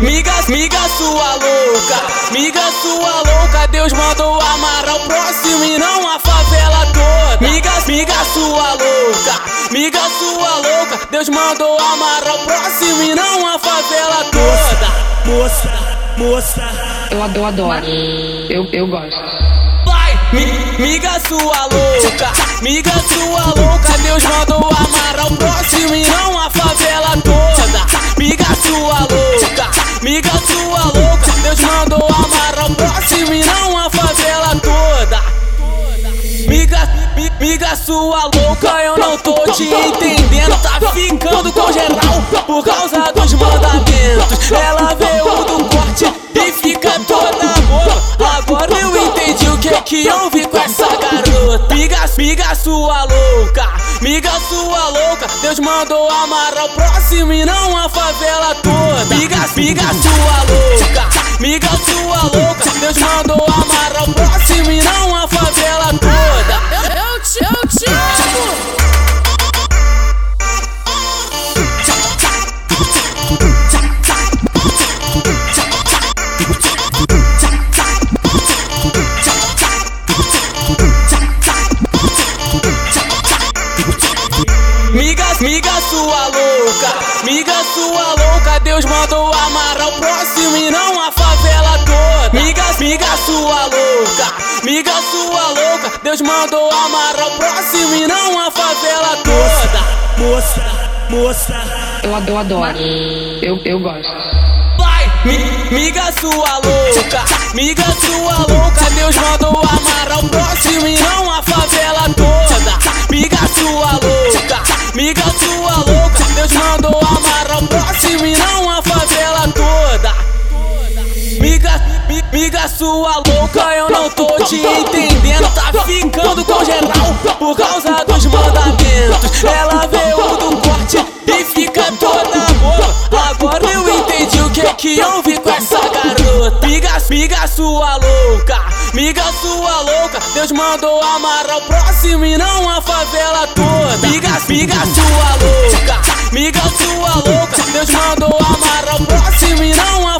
miga sua louca, miga sua louca. Deus mandou amarrar o próximo e não a favela toda. Miga, miga sua louca, miga sua louca. Deus mandou amarrar o próximo e não a favela toda. Moça, moça, Eu adoro, adoro. Eu, eu gosto. Vai, mi, miga sua louca, miga sua louca. Deus mandou amarrar o próximo e não a favela sua louca, eu não tô te entendendo. Tá ficando com geral por causa dos mandamentos. Ela veio do corte e fica toda boa. Agora eu entendi o que que houve com essa garota. Miga, miga sua louca, miga sua louca. Deus mandou amarrar o próximo e não a favela toda. Miga, miga sua louca, miga Miga, sua louca, miga sua louca. Deus mandou amarrar o próximo e não a favela toda. Miga, miga sua louca, miga sua louca. Deus mandou amarrar o próximo e não a favela toda. moça, moça, Eu adoro, adoro. Eu, eu gosto. Vai, mi, miga sua louca, miga sua louca. Deus mandou miga sua louca. Deus mandou amarrar o próximo e não a favela toda. Miga, mi- miga sua louca, eu não tô te entendendo. Tá ficando com geral por causa dos mandamentos. Ela veio do corte e fica toda boa. Agora eu entendi o que que houve com essa garota. Miga, miga sua louca, miga sua louca. Deus mandou amarrar o próximo e não a favela toda. Miga, miga sua louca, miga sua louca. Deus mandou amarrar o próximo e não a